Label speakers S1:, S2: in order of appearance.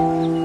S1: झाल झाल